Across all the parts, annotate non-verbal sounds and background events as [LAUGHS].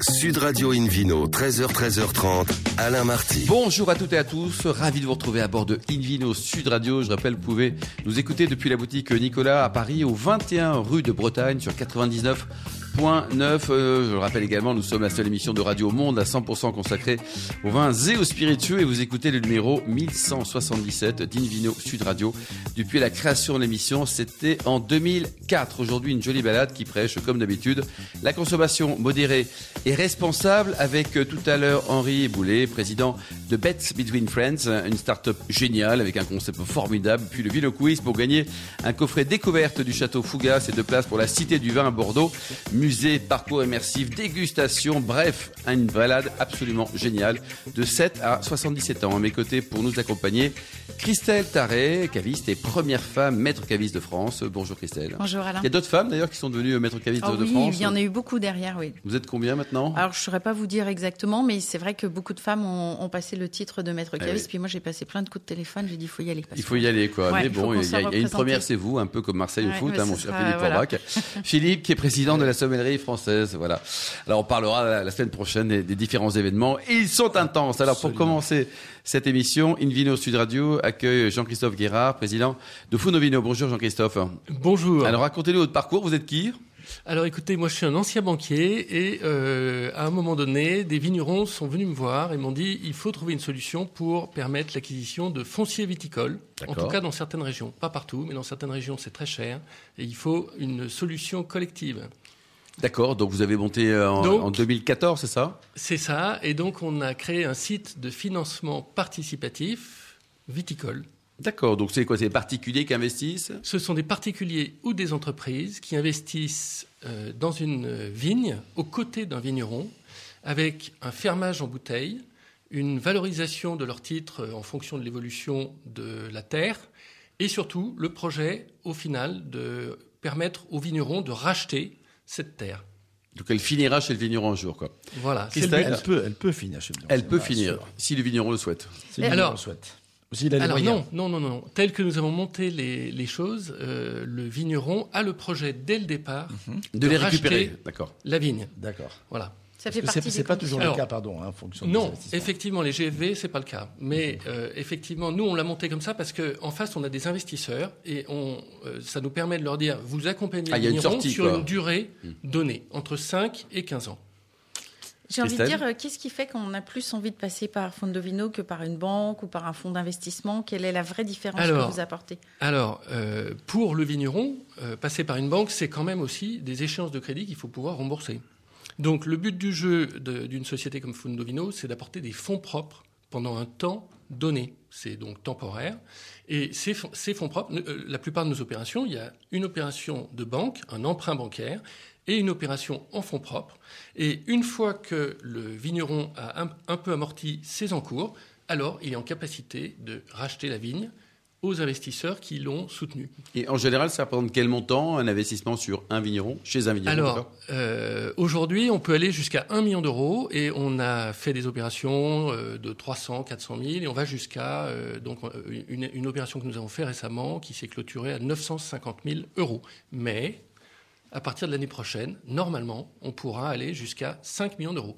Sud Radio Invino, 13h, 13h30, Alain Marty. Bonjour à toutes et à tous, ravi de vous retrouver à bord de Invino Sud Radio. Je rappelle, vous pouvez nous écouter depuis la boutique Nicolas à Paris, au 21 rue de Bretagne, sur 99 Point 9. Euh, je le rappelle également, nous sommes la seule émission de radio au monde à 100% consacrée aux vins et aux spiritueux et vous écoutez le numéro 1177 d'Invino Sud Radio. Depuis la création de l'émission, c'était en 2004. Aujourd'hui, une jolie balade qui prêche, comme d'habitude, la consommation modérée et responsable avec euh, tout à l'heure Henri Boulet, président de Bets Between Friends, une start-up géniale avec un concept formidable. Puis le Vino Quiz pour gagner un coffret découverte du château Fougas et deux places pour la Cité du Vin à Bordeaux musée, parcours immersif, dégustation, bref, une balade absolument géniale de 7 à 77 ans. À mes côtés pour nous accompagner, Christelle Taré, caviste et première femme maître caviste de France. Bonjour Christelle. Bonjour Alain. Il y a d'autres femmes d'ailleurs qui sont devenues maître caviste oh de oui, France. Il y en a eu beaucoup derrière, oui. Vous êtes combien maintenant? Alors je ne saurais pas vous dire exactement, mais c'est vrai que beaucoup de femmes ont, passé le titre de maître Eh caviste. Puis moi j'ai passé plein de coups de téléphone, j'ai dit il faut y aller. Il faut y aller quoi. Ouais, mais bon, il y, a, il y a une première, c'est vous, un peu comme Marseille au Ouais, foot, mais hein, mon cher Philippe voilà. [LAUGHS] Philippe qui est président de la sommellerie française. Voilà. Alors on parlera la, semaine prochaine des, des différents événements. Et ils sont intenses. Alors pour commencer cette émission, Invino Sud Radio accueille Jean-Christophe Guérard, président de Funovino. Bonjour Jean-Christophe. Bonjour. Alors racontez-nous votre parcours. Vous êtes qui? Alors écoutez, moi je suis un ancien banquier et euh, à un moment donné, des vignerons sont venus me voir et m'ont dit il faut trouver une solution pour permettre l'acquisition de fonciers viticoles. En tout cas dans certaines régions, pas partout, mais dans certaines régions c'est très cher et il faut une solution collective. D'accord. Donc vous avez monté euh, en, Donc- en 2014, c'est ça? C'est ça et donc on a créé un site de financement participatif viticole. D'accord. Donc c'est quoi C'est les particuliers qui investissent? Ce sont des particuliers ou des entreprises qui investissent euh, dans une vigne aux côtés d'un vigneron avec un fermage en bouteille, une valorisation de leur titre euh, en fonction de l'évolution de la terre et surtout le projet au final de permettre aux vignerons de racheter cette terre. Donc elle finira chez le vigneron un jour, quoi. Voilà. Elle peut, elle peut finir chez le Elle peut bien finir sûr. si le vigneron le souhaite. Si le Alors- vigneron le souhaite. A les Alors non, non, non, non. Tel que nous avons monté les, les choses, euh, le vigneron a le projet dès le départ De, les racheter récupérer. D'accord. la vigne. D'accord. Voilà. Ça fait que partie C'est des c'est pas toujours le cas, pardon, hein, en fonction des Non, effectivement, les GFV, c'est pas le cas. Mais euh, effectivement, nous, on l'a monté comme ça parce que en face, on a des investisseurs et on, euh, ça nous permet de leur dire, vous accompagnez Ah, les une vignerons sortie, sur quoi. une durée donnée, entre 5 et 15 ans. J'ai envie de dire, euh, qu'est-ce qui fait qu'on a plus envie de passer par Fondovino que par une banque ou par un fonds d'investissement? Quelle est la vraie différence Alors, que vous apportez? Alors, euh, pour le vigneron, euh, passer par une banque, c'est quand même aussi des échéances de crédit qu'il faut pouvoir rembourser. Donc, le but du jeu d'une société comme Fundovino, c'est d'apporter des fonds propres pendant un temps donné. C'est donc temporaire. Et ces, fonds- ces fonds propres, euh, la plupart de nos opérations, il y a une opération de banque, un emprunt bancaire, et une opération en fonds propres. Et une fois que le vigneron a un, un peu amorti ses encours, alors il est en capacité de racheter la vigne aux investisseurs qui l'ont soutenu. Et en général, ça représente quel montant un investissement sur un vigneron, chez un vigneron Alors, euh, aujourd'hui, on peut aller jusqu'à 1 million d'euros et on a fait des opérations euh, de 300, 400 000 et on va jusqu'à euh, donc une, une opération que nous avons fait récemment qui s'est clôturée à 950 000 euros. Mais à partir de l'année prochaine, normalement, on pourra aller jusqu'à 5 millions d'euros.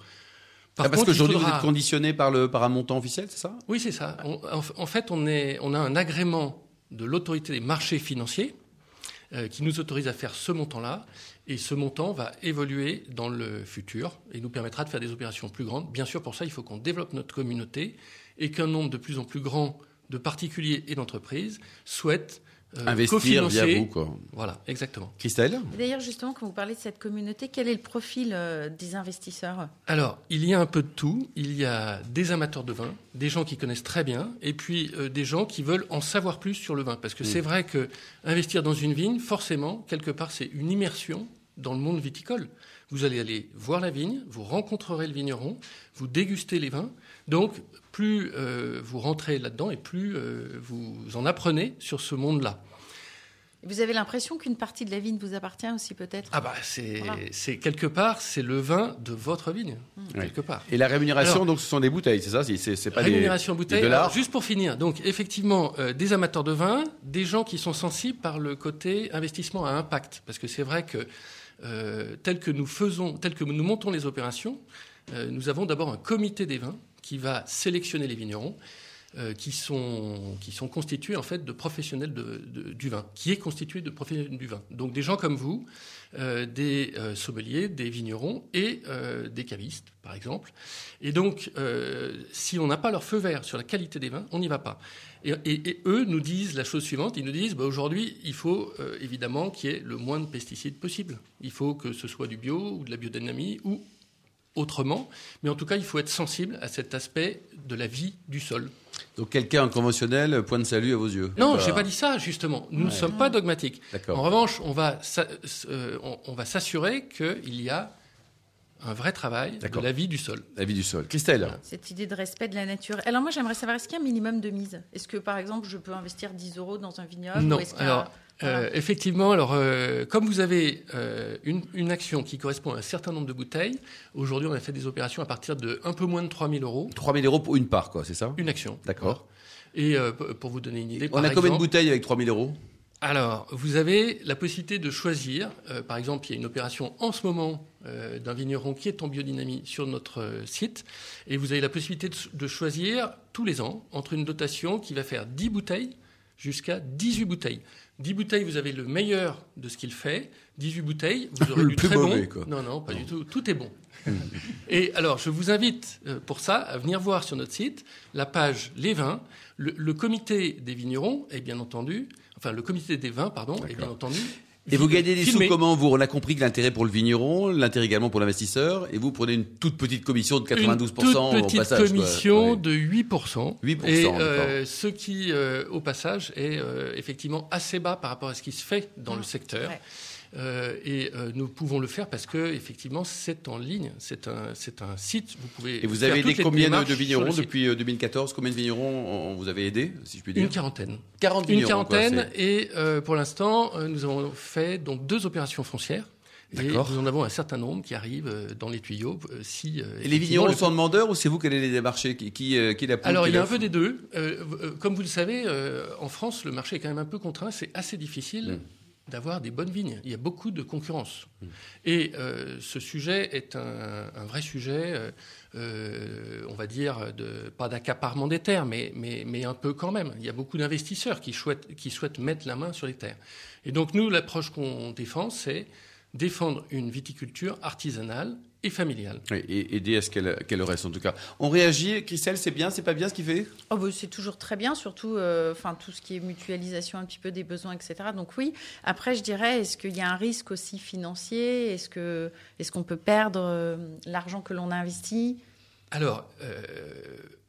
Par Ah, parce qu'aujourd'hui, vous êtes conditionné par, le, par un montant officiel, c'est ça? Oui, c'est ça. On- en fait, on, est, on a un agrément de l'autorité des marchés financiers euh, qui nous autorise à faire ce montant-là. Et ce montant va évoluer dans le futur et nous permettra de faire des opérations plus grandes. Bien sûr, pour ça, il faut qu'on développe notre communauté et qu'un nombre de plus en plus grand de particuliers et d'entreprises souhaitent euh, Investir via vous, quoi. Voilà, exactement. Christelle D'ailleurs, justement, quand vous parlez de cette communauté, quel est le profil euh, des investisseurs? Alors, il y a un peu de tout. Il y a des amateurs de vin, des gens qui connaissent très bien, et puis euh, des gens qui veulent en savoir plus sur le vin. Parce que c'est vrai que investir dans une vigne, forcément, quelque part, c'est une immersion dans le monde viticole. Vous allez aller voir la vigne, vous rencontrerez le vigneron, vous dégustez les vins. Donc, plus euh, vous rentrez là-dedans et plus euh, vous en apprenez sur ce monde-là. Vous avez l'impression qu'une partie de la vigne vous appartient aussi, peut-être? Ah bah, c'est Voilà. c'est quelque part, c'est le vin de votre vigne, quelque part. Et la rémunération, Alors- donc, ce sont des bouteilles, c'est ça? C'est- C'est c'est pas des- Rémunération des, bouteille. dollars? Alors, juste pour finir, donc effectivement, euh, des amateurs de vin, des gens qui sont sensibles par le côté investissement à impact, parce que c'est vrai que euh, tel que nous faisons, tel que nous montons les opérations, euh, nous avons d'abord un comité des vins qui va sélectionner les vignerons. Euh, qui, sont, qui sont constitués en fait de professionnels du vin, qui est constitué de professionnels du vin. Donc des gens comme vous, euh, des euh, sommeliers, des vignerons et des cavistes, par exemple. Et donc, si on n'a pas leur feu vert sur la qualité des vins, on n'y va pas. Et, eux nous disent la chose suivante, ils nous disent, bah, aujourd'hui, il faut évidemment qu'il y ait le moins de pesticides possible. Il faut que ce soit du bio ou de la biodynamie ou autrement, mais en tout cas, il faut être sensible à cet aspect de la vie du sol. Donc quelqu'un en conventionnel, point de salut à vos yeux. Non, D'accord. j'ai pas dit ça, justement. Nous ne sommes pas dogmatiques. En revanche, on va, s'a- euh, on va s'assurer qu'il y a un vrai travail de la vie du sol. La vie du sol. Christelle. Cette idée de respect de la nature. Alors moi, j'aimerais savoir, est-ce qu'il y a un minimum de mise? Est-ce que, par exemple, je peux investir 10 euros dans un vignoble Non. ou Alors, euh, effectivement, alors, euh, comme vous avez euh, une, une action qui correspond à un certain nombre de bouteilles, aujourd'hui, on a fait des opérations à partir de un peu moins de 3 000 euros. 3000 euros pour une part, quoi, c'est ça? Une action. D'accord. Et euh, pour vous donner une idée, On par a combien de bouteilles avec 3000 euros? Alors, vous avez la possibilité de choisir. euh, par exemple, il y a une opération en ce moment euh, d'un vigneron qui est en biodynamie sur notre euh, site. Et vous avez la possibilité de, de choisir tous les ans entre une dotation qui va faire 10 bouteilles jusqu'à 18 bouteilles. 10 bouteilles, vous avez le meilleur de ce qu'il fait. 18 bouteilles, vous [LAUGHS] aurez Le du plus très mauvais, bon. quoi. Non, non, pas du tout. Tout est bon. [LAUGHS] Et alors, je vous invite euh, pour ça à venir voir sur notre site la page Les vins. Le, le comité des vignerons est bien entendu, enfin le comité des vins, pardon, est bien entendu. Et vous gagnez des sous comment vous? On a compris que l'intérêt pour le vigneron, l'intérêt également pour l'investisseur, et vous prenez une toute petite commission de 92% Une au toute petite passage. quoi. commission Ouais. de 8%. 8%, Et euh, ce qui, euh, au passage, est euh, effectivement assez bas par rapport à ce qui se fait dans Ah, le secteur. ouais. Euh, et euh, nous pouvons le faire parce que effectivement c'est en ligne, c'est un, c'est un site. Vous pouvez. Et vous avez aidé les combien de, vignerons depuis euh, 2014 Combien de vignerons on vous avez aidé, si je puis dire? Une quarantaine. 40 Une quoi, quarantaine, et euh, pour l'instant, euh, nous avons fait donc deux opérations foncières. Et nous en avons un certain nombre qui arrivent euh, dans les tuyaux. euh, si, euh, Et les vignerons le- sont demandeurs ou c'est vous qui allez les démarcher? Qui, qui, euh, qui la Alors, qui il y a un peu des deux. Euh, euh, comme vous le savez, euh, en France, le marché est quand même un peu contraint. C'est assez difficile Mm. D'avoir des bonnes vignes. Il y a beaucoup de concurrence. Mm. Et euh, ce sujet est un, un vrai sujet, euh, euh, on va dire, de, pas d'accaparement des terres, mais, mais, mais un peu quand même. Il y a beaucoup d'investisseurs qui souhaitent, qui souhaitent mettre la main sur les terres. Et donc, nous, l'approche qu'on défend, c'est défendre une viticulture artisanale et familiale. Oui, et aider à ce qu'elle qu'elle reste en tout cas. On réagit, Christelle, c'est bien, c'est pas bien ce qu'il fait? Oh, bah, c'est toujours très bien, surtout euh, enfin tout ce qui est mutualisation un petit peu des besoins, etc. Donc oui. Après, je dirais, est-ce qu'il y a un risque aussi financier? Est-ce que est-ce qu'on peut perdre euh, l'argent que l'on a investi Alors, euh,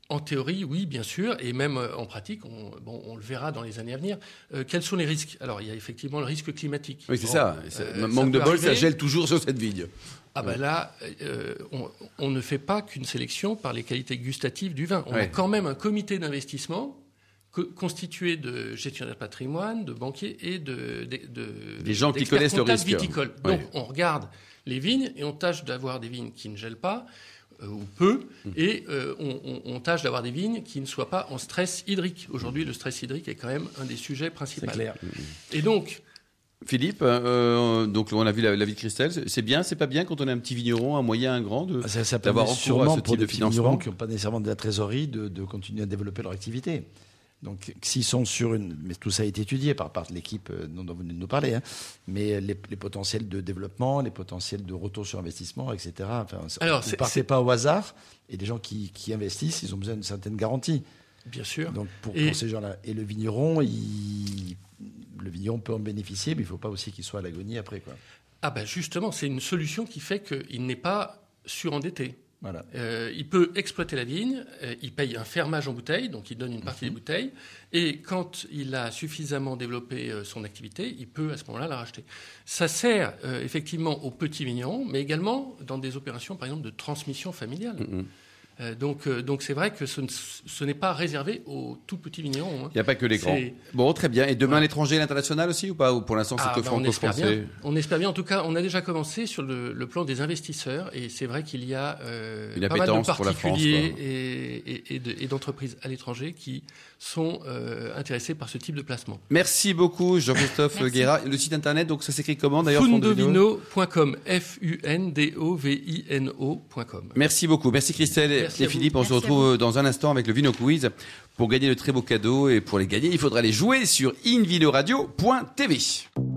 en théorie, oui, bien sûr, et même euh, en pratique, on, bon, on le verra dans les années à venir. Euh, quels sont les risques? Alors, il y a effectivement le risque climatique. Oui, c'est Bon, ça. euh, ça Manque de bol, ça gèle toujours sur cette vigne. Ah ben là, euh, on, on ne fait pas qu'une sélection par les qualités gustatives du vin. On a quand même un comité d'investissement co- constitué de gestionnaires de patrimoine, de banquiers et de, de- de- Des gens qui connaissent le risque. viticoles. Ouais. Donc on regarde les vignes et on tâche d'avoir des vignes qui ne gèlent pas ou peu, et euh, on, on- on tâche d'avoir des vignes qui ne soient pas en stress hydrique. Aujourd'hui, le stress hydrique est quand même un des sujets principaux. C'est clair. Et donc, Philippe, euh, donc on a vu la, la vie de Christelle. C'est- bien, c'est pas bien quand on a un petit vigneron, un moyen, un grand de... Ah, Ça, ça d'avoir à ce pour type des de financement. vignerons qui n'ont pas nécessairement de la trésorerie de, de continuer à développer leur activité. Donc, s'ils sont sur une. Mais tout ça a été étudié par, l'équipe euh, dont vous venez de nous parler. hein. Mais les, les potentiels de développement, les potentiels de retour sur investissement, etc. Enfin, Alors, vous ne partez pas au hasard. Et les gens qui, qui investissent, ils ont besoin d'une certaine garantie. bien sûr, Donc, pour, Et- pour ces gens-là. Et le vigneron, il- le vigneron peut en bénéficier, mais il ne faut pas aussi qu'il soit à l'agonie après. Quoi. ah ben justement, c'est une solution qui fait qu'il n'est pas surendetté. Voilà. Euh, il peut exploiter la vigne, euh, il paye un fermage en bouteille, donc il donne une partie des bouteilles, et quand il a suffisamment développé euh, son activité, il peut à ce moment-là la racheter. Ça sert effectivement aux petits vignerons, mais également dans des opérations, par exemple, de transmission familiale. Mhm. Euh, donc, euh, donc c'est vrai que ce, ne- ce n'est pas réservé aux tout petits vignerons. hein. Il n'y a pas que les grands. Bon, très bien. Et demain, Voilà. l'étranger et l'international aussi ou pas? Ou pour l'instant, c'est Ah, que bah, on espère franco-français? bien. On espère bien. En tout cas, on a déjà commencé sur le, le plan des investisseurs, et c'est vrai qu'il y a euh, Une pas mal de appétence pour la France, particuliers quoi. et, et- et de- et d'entreprises à l'étranger qui sont euh, intéressés par ce type de placement. Merci beaucoup, Jean-Christophe. Guéra. Le site internet, donc ça s'écrit comment d'ailleurs Fundovino.com, F-U-N-D-O-V-I-N-O.com. Merci beaucoup. Merci Christelle Merci et. Philippe. On se Merci retrouve dans un instant avec le Vino Quiz pour gagner de très beaux cadeaux. Et pour les gagner, il faudra les jouer sur invinoradio.tv.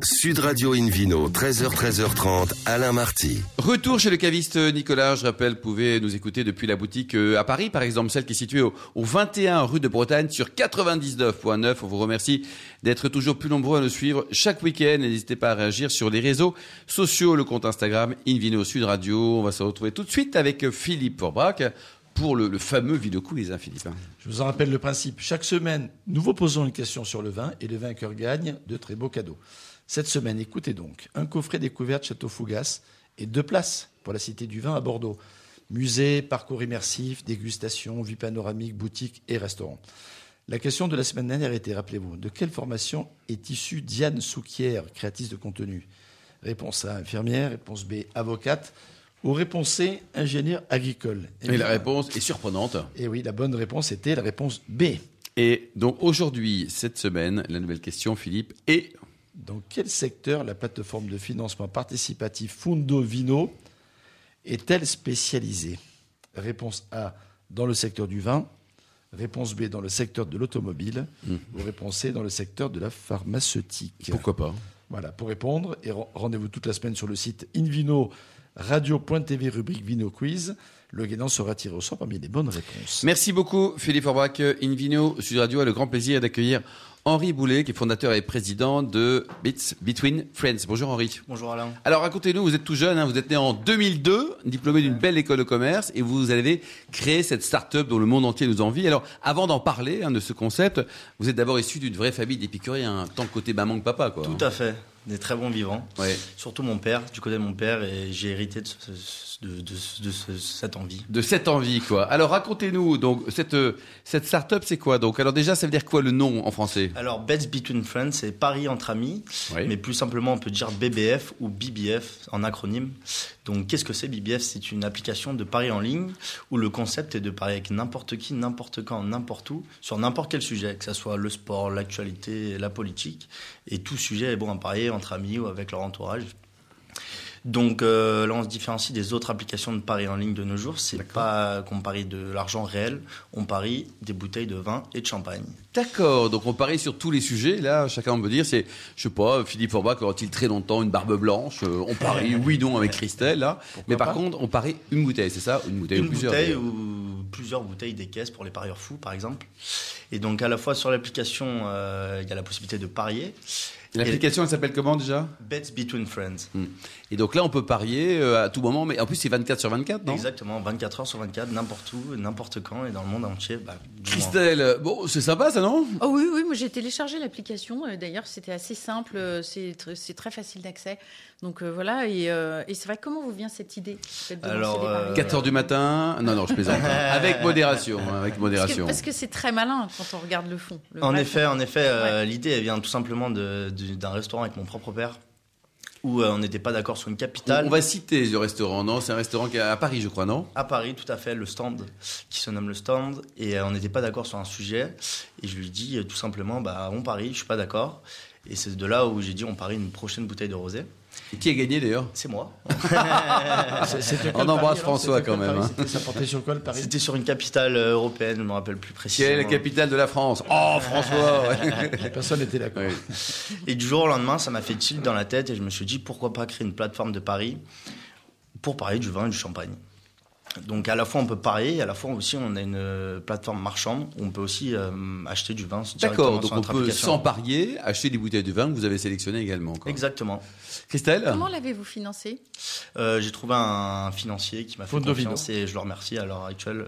Sud Radio Invino, 13h, 13h30, Alain Marty. Retour chez le caviste Nicolas. Je rappelle, vous pouvez nous écouter depuis la boutique euh, à Paris, par exemple, celle qui est située au, au 21 rue de Bretagne sur 99.9. On vous remercie d'être toujours plus nombreux à nous suivre chaque week-end. N'hésitez pas à réagir sur les réseaux sociaux, le compte Instagram Invino Sud Radio. On va se retrouver tout de suite avec Philippe Forbrac pour le, le fameux vidéo quiz, hein, Philippe. Je vous en rappelle le principe. Chaque semaine, nous vous posons une question sur le vin et le vainqueur gagne de très beaux cadeaux. Cette semaine, écoutez donc, un coffret découverte Château Fougas et deux places pour la Cité du Vin à Bordeaux. Musée, parcours immersif, dégustation, vue panoramique, boutique et restaurant. La question de la semaine dernière était, rappelez-vous, de quelle formation est issue Diane Souquière, créatrice de contenu? Réponse A, infirmière. Réponse B, avocate. Ou réponse C, ingénieur agricole. Et la réponse est surprenante. Et oui, la bonne réponse était la réponse B. Et donc aujourd'hui, cette semaine, la nouvelle question, Philippe, est Dans quel secteur la plateforme de financement participatif Fundo Vino est-elle spécialisée? Réponse A, dans le secteur du vin. Réponse B, dans le secteur de l'automobile. Ou réponse C, dans le secteur de la pharmaceutique. pourquoi pas? Voilà, pour répondre, et ren- rendez-vous toute la semaine sur le site Invino radio.tv rubrique Vino Quiz. Le gagnant sera tiré au sort parmi les bonnes réponses. Merci beaucoup, Philippe Orbach. Invino Sud Radio a le grand plaisir d'accueillir Henri Boulet, qui est fondateur et président de Bits Between Friends. Bonjour Henri. Bonjour Alain. Alors racontez-nous, vous êtes tout jeune, hein, vous êtes né en 2002, diplômé d'une belle école de commerce, et vous avez créé cette start-up dont le monde entier nous envie. Alors avant d'en parler hein, de ce concept, vous êtes d'abord issu d'une vraie famille d'épicuriens, tant côté maman que papa. Quoi. Tout à fait. Des très bons vivants. Ouais. Surtout mon père, du côté de mon père, et j'ai hérité de, ce- de- de- de ce- cette envie. De cette envie, quoi. Alors racontez-nous, donc cette, euh, cette start-up, c'est quoi donc? Alors déjà, ça veut dire quoi le nom en français? Alors, Bets Between Friends, c'est Paris entre amis, mais plus simplement, on peut dire BBF ou BBF en acronyme. Donc, qu'est-ce que c'est BBF C'est une application de paris en ligne où le concept est de parier avec n'importe qui, n'importe quand, n'importe où, sur n'importe quel sujet, que ce soit le sport, l'actualité, la politique. Et tout sujet est bon à parier entre amis ou avec leur entourage. Donc euh, là, on se différencie des autres applications de paris en ligne de nos jours. C'est pas qu'on parie de l'argent réel, on parie des bouteilles de vin et de champagne. D'accord, donc on parie sur tous les sujets. Là, chacun peut dire, c'est, je sais pas, Philippe Forbach aura-t-il très longtemps une barbe blanche? Euh, On parie oui, non avec [LAUGHS] Christelle, là. Mais par contre, on parie une bouteille, c'est ça? Une bouteille Une ou plusieurs bouteille ou plusieurs bouteilles des caisses pour les parieurs fous, par exemple. Et donc à la fois sur l'application, euh, il y a la possibilité de parier. L'application, elle s'appelle comment déjà? Bets Between Friends. Et donc là, on peut parier euh, à tout moment, mais en plus, c'est 24 sur 24, non? Exactement, 24 heures sur 24, n'importe où, n'importe quand et dans le monde entier. Bah. Christelle, bon, c'est sympa ça, non? Oh oui, oui, moi j'ai téléchargé l'application. Euh, D'ailleurs, c'était assez simple, euh, c'est tr- c'est très facile d'accès. Donc euh, voilà, et, euh, et c'est vrai, comment vous vient cette idée Alors, euh, 4 heures du matin Non, non, je plaisante. hein. [LAUGHS] Avec modération, hein, avec Parce que- modération. Parce que c'est très malin quand on regarde le fond. le En effet, fond. en effet, euh, l'idée elle vient tout simplement de- de- d'un restaurant avec mon propre père où euh, on n'était pas d'accord sur une capitale. on va citer le restaurant, non? C'est un restaurant qui est à Paris, je crois, non? À Paris, tout à fait, le stand qui se nomme le stand. Et euh, on n'était pas d'accord sur un sujet. Et je lui dis euh, tout simplement, bah, on parie, je suis pas d'accord. Et c'est de là où j'ai dit, on parie une prochaine bouteille de rosé. Qui a gagné d'ailleurs? C'est moi. [LAUGHS] C'était On embrasse alors François, quand même, pari hein. C'était- Ça portait sur quoi le pari C'était sur une capitale euh, européenne, je me rappelle plus précisément. Quelle est la capitale de la France? Oh, François ouais. [LAUGHS] Personne n'était d'accord. Et du jour au lendemain, ça m'a fait tilt dans la tête et je me suis dit pourquoi pas créer une plateforme de paris pour parier du vin et du champagne? Donc à la fois on peut parier, et à la fois aussi on a une euh, plateforme marchande où on peut aussi euh, acheter du vin directement D'accord, donc sur on peut, sans parier, acheter des bouteilles de vin que vous avez sélectionnées également. quoi. Exactement. Christelle? Comment l'avez-vous financé? Euh, J'ai trouvé un financier qui m'a fait confiance et je le remercie à l'heure actuelle.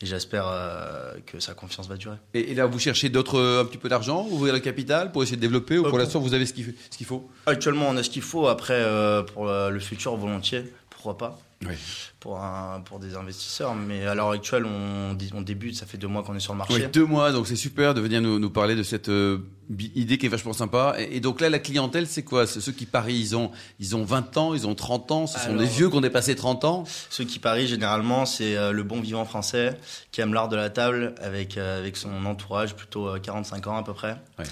Et j'espère euh, que sa confiance va durer. et, et là, vous cherchez d'autres, euh, un petit peu d'argent, ouvrir le capital pour essayer de développer ou Euh, pour l'instant vous avez ce qu'il faut? Actuellement, on a ce qu'il faut. Après, euh, pour le futur, volontiers. Pourquoi pas Oui. pour, un, pour des investisseurs. Mais à l'heure actuelle, on, on débute, ça fait deux mois qu'on est sur le marché. Oui, deux mois, donc c'est super de venir nous, nous parler de cette euh, idée qui est vachement sympa. Et, et donc là, la clientèle, c'est quoi? C'est ceux qui parient, ils ont, ils ont 20 ans, ils ont 30 ans, ce sont Alors- des vieux qui ont dépassé 30 ans? Ceux qui parient généralement, c'est euh, le bon vivant français qui aime l'art de la table avec, euh, avec son entourage, plutôt euh, 45 ans à peu près. Ouais.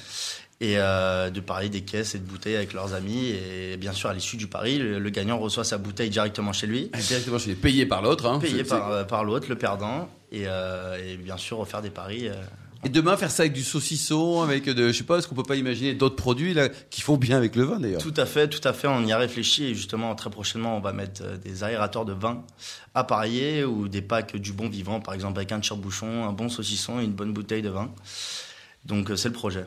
Et euh, de parier des caisses et de bouteilles avec leurs amis. Et bien sûr, à l'issue du pari, le, le gagnant reçoit sa bouteille directement chez lui, Directement, je suis payé par l'autre. Hein. payé par, par l'autre, le perdant. Et, euh, et bien sûr, refaire des paris. euh, Et demain, faire ça avec du saucisson, avec de, je sais pas, est-ce qu'on peut pas imaginer d'autres produits là qui font bien avec le vin d'ailleurs Tout à fait, tout à fait. On y a réfléchi et justement très prochainement, on va mettre des aérateurs de vin à parier ou des packs du bon vivant, par exemple avec un tire-bouchon, un bon saucisson et une bonne bouteille de vin. Donc c'est le projet.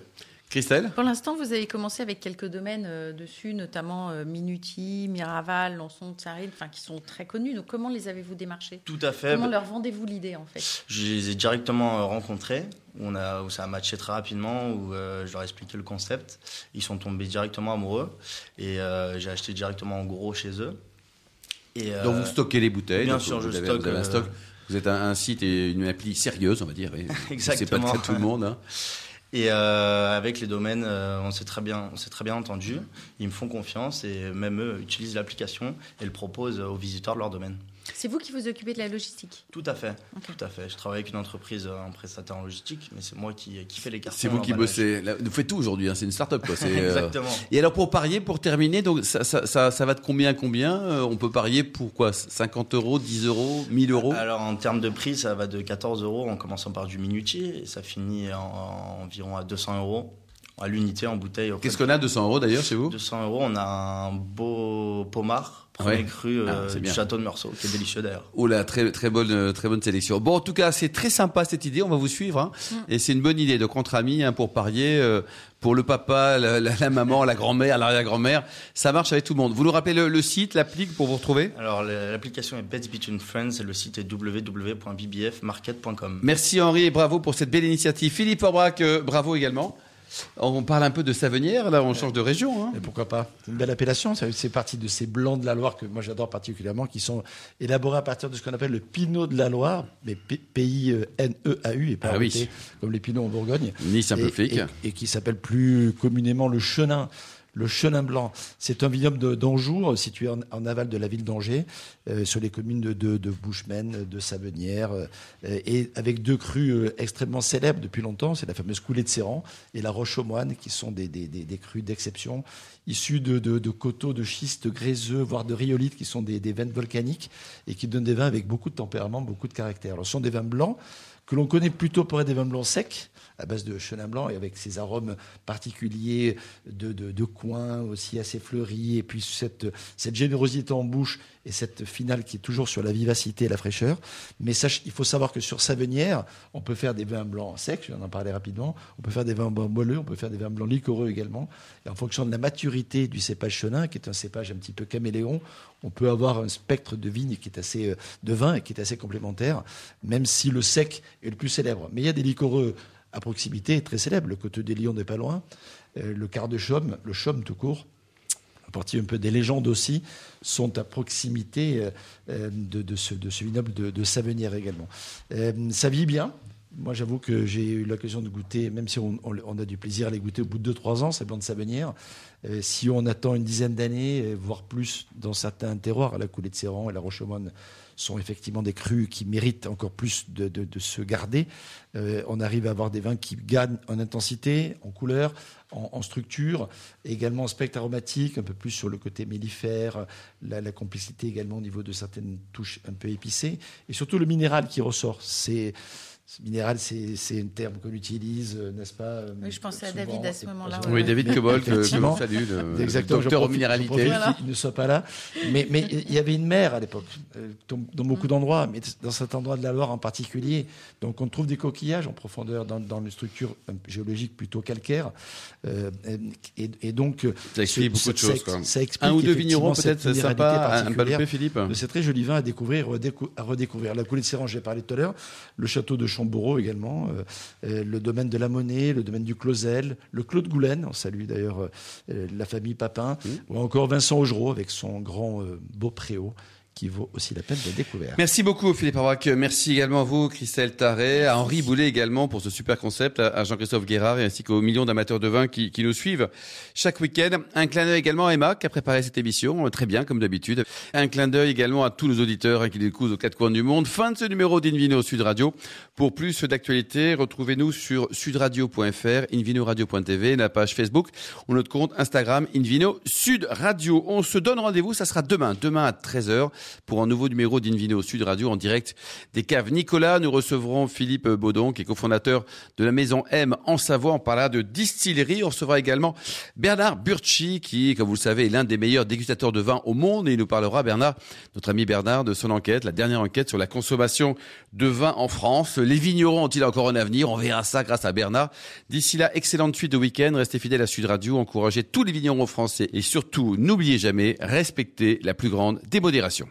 Christelle Pour l'instant, vous avez commencé avec quelques domaines euh, dessus, notamment euh, Minuti, Miraval, Lançon, Tsaril, enfin qui sont très connus. Donc comment les avez-vous démarchés? Tout à fait. Comment leur vendez-vous l'idée en fait? Je les ai directement euh, rencontrés, où, on a, où ça a matché très rapidement, où euh, je leur ai expliqué le concept. Ils sont tombés directement amoureux et euh, j'ai acheté directement en gros chez eux. Et, euh, Donc vous stockez les bouteilles. bien donc sûr, vous je avez, stocke, vous avez un stock. Vous êtes un, un site et une appli sérieuse, on va dire. oui. [LAUGHS] C'est pas le Exactement. cas de tout le monde. hein. [LAUGHS] Et euh, avec les domaines, euh, on s'est très bien, on s'est très bien entendu. Ils me font confiance et même eux utilisent l'application et le proposent aux visiteurs de leur domaine. C'est vous qui vous occupez de la logistique. Tout à fait, tout à fait. Je travaille avec une entreprise euh, en prestataire en logistique, mais c'est moi qui, qui fais les cartons. C'est vous qui bossez. Là, Vous faites tout aujourd'hui. hein, C'est une start-up. Quoi. C'est, [LAUGHS] euh, Exactement. Et alors pour parier, pour terminer, donc ça, ça, ça, ça va de combien à combien Euh, On peut parier pour quoi? 50 euros, 10 euros, 1000 euros? Alors en termes de prix, ça va de 14 euros en commençant par du minuti et ça finit en, en environ à 200 euros à l'unité en bouteille. Qu'est-ce de- qu'on a 200 euros d'ailleurs chez vous 200 euros, on a un beau pommard, premier Ouais. cru euh, Ah, c'est du bien. château de Meursault, qui est délicieux d'ailleurs. Là, très très bonne euh, très bonne sélection. Bon, en tout cas, c'est très sympa cette idée. On va vous suivre, hein. et c'est une bonne idée. Donc entre amis, hein, pour parier, euh, pour le papa, la, la- la maman, la grand-mère, l'arrière-grand-mère, ça marche avec tout le monde. Vous nous rappelez le, le site, l'appli pour vous retrouver? Alors la- l'application est Bets Between Friends et le site est www.bbfmarket.com. Merci Henri et bravo pour cette belle initiative. Philippe Aubrac, euh, bravo également. On parle un peu de Savenière, là, on change de région. Hein. Et pourquoi pas? C'est une belle appellation. Fait partie de ces blancs de la Loire que moi j'adore particulièrement, qui sont élaborés à partir de ce qu'on appelle le Pinot de la Loire, mais P- pays euh, N-E-A-U et pas Ah oui. comme les Pinots en Bourgogne. Nice un peu et, et- et qui s'appelle plus communément le Chenin. Le Chenin Blanc, c'est un vignoble d'Anjou, euh, situé en, aval de la ville d'Angers, euh, sur les communes de, de, de Bouchemen, de Savenière, euh, et avec deux crues extrêmement célèbres depuis longtemps. C'est la fameuse coulée de Séran et la Roche aux Moines, qui sont des, crues d'exception, issues de, de, coteaux de schiste gréseux, voire de rhyolite, qui sont des, des veines volcaniques, et qui donnent des vins avec beaucoup de tempérament, beaucoup de caractère. Alors, ce sont des vins blancs que l'on connaît plutôt pour être des vins blancs secs, à base de chenin blanc et avec ces arômes particuliers de, de, aussi assez fleuris, et puis cette générosité en bouche et cette finale qui est toujours sur la vivacité et la fraîcheur. Mais il faut savoir que sur Savenière, on peut faire des vins blancs secs, je viens d'en parler rapidement, on peut faire des vins blancs moelleux, on peut faire des vins blancs liquoreux également. Et en fonction de la maturité du cépage chenin, qui est un cépage un petit peu caméléon, on peut avoir un spectre de vignes qui est assez, euh, de vin et qui est assez complémentaire, même si le sec est le plus célèbre. Mais il y a des liquoreux à proximité très célèbres. Le Côte des Lions n'est pas loin, euh, le quart de Chaume, le Chaume tout court, en partie un peu des légendes aussi, sont à proximité euh, euh, de, ce, vignoble de, de Savenière également. Euh, ça vit bien. Moi, j'avoue que j'ai eu l'occasion de goûter, même si on, a du plaisir à les goûter au bout de 2-3 ans, ces blancs de Savenière. Si on attend une dizaine d'années, voire plus, dans certains terroirs, la coulée de Séran et la Rochemonde sont effectivement des crus qui méritent encore plus de, se garder. Euh, on arrive à avoir des vins qui gagnent en intensité, en couleur, en, structure, également en spectre aromatique, un peu plus sur le côté mellifère, la, la complicité également au niveau de certaines touches un peu épicées, et surtout le minéral qui ressort. C'est ce minéral, c'est c'est un terme qu'on utilise, euh, n'est-ce pas euh, Oui, je pensais à David à ce moment-là, ouais. Oui, David mais- Cobol, que, que l'on salue, le, le Exactement, je docteur en profite- je minéralité. profite Voilà. qu'il ne soit pas là. Mais, mais il y avait une mer à l'époque, euh, dans, beaucoup d'endroits, mais dans cet endroit de la Loire en particulier. Donc on trouve des coquillages en profondeur dans, dans une structure géologique plutôt calcaire. Euh, et, et donc, Ça explique ce- beaucoup de ça- choses. quoi. ça explique Un ou deux vignerons, cette peut-être, c'est sympa particulière palper, Philippe de ces très jolis vins à découvrir, à redécouvrir. La coulée de Séran, j'ai parlé tout à l'heure, le château de Chambourreau également, euh, euh, le domaine de la Monnaie, le domaine du Clausel, le Clos de Goulaine, on salue d'ailleurs euh, la famille Papin, Mmh. ou encore Vincent Augereau avec son grand beau préau qui vaut aussi la peine d'être découvert. Merci beaucoup Philippe Arbrac. Merci également à vous Christelle Tarret, à Henri Boulet également pour ce super concept, à Jean-Christophe Guérard et ainsi qu'aux millions d'amateurs de vin qui, qui, nous suivent chaque week-end. Un clin d'œil également à Emma qui a préparé cette émission, très bien comme d'habitude. Un clin d'œil également à tous nos auditeurs hein, qui découvrent aux quatre coins du monde. Fin de ce numéro d'Invino Sud Radio. Pour plus d'actualités, retrouvez-nous sur sudradio.fr, invinoradio.tv, la page Facebook ou notre compte Instagram Invino Sud Radio. On se donne rendez-vous, ça sera demain, demain à 13h pour un nouveau numéro d'Invino Sud Radio en direct des caves Nicolas. Nous recevrons Philippe Baudon, qui est cofondateur de la maison M en Savoie. On parlera de distillerie. On recevra également Bernard Burchi, qui, comme vous le savez, est l'un des meilleurs dégustateurs de vin au monde. Et il nous parlera, Bernard, notre ami Bernard, de son enquête, la dernière enquête sur la consommation de vin en France. Les vignerons ont-ils encore un avenir? On verra ça grâce à Bernard. D'ici là, excellente suite de week-end. Restez fidèles à Sud Radio. Encouragez tous les vignerons français et surtout, n'oubliez jamais, respectez la plus grande démodération.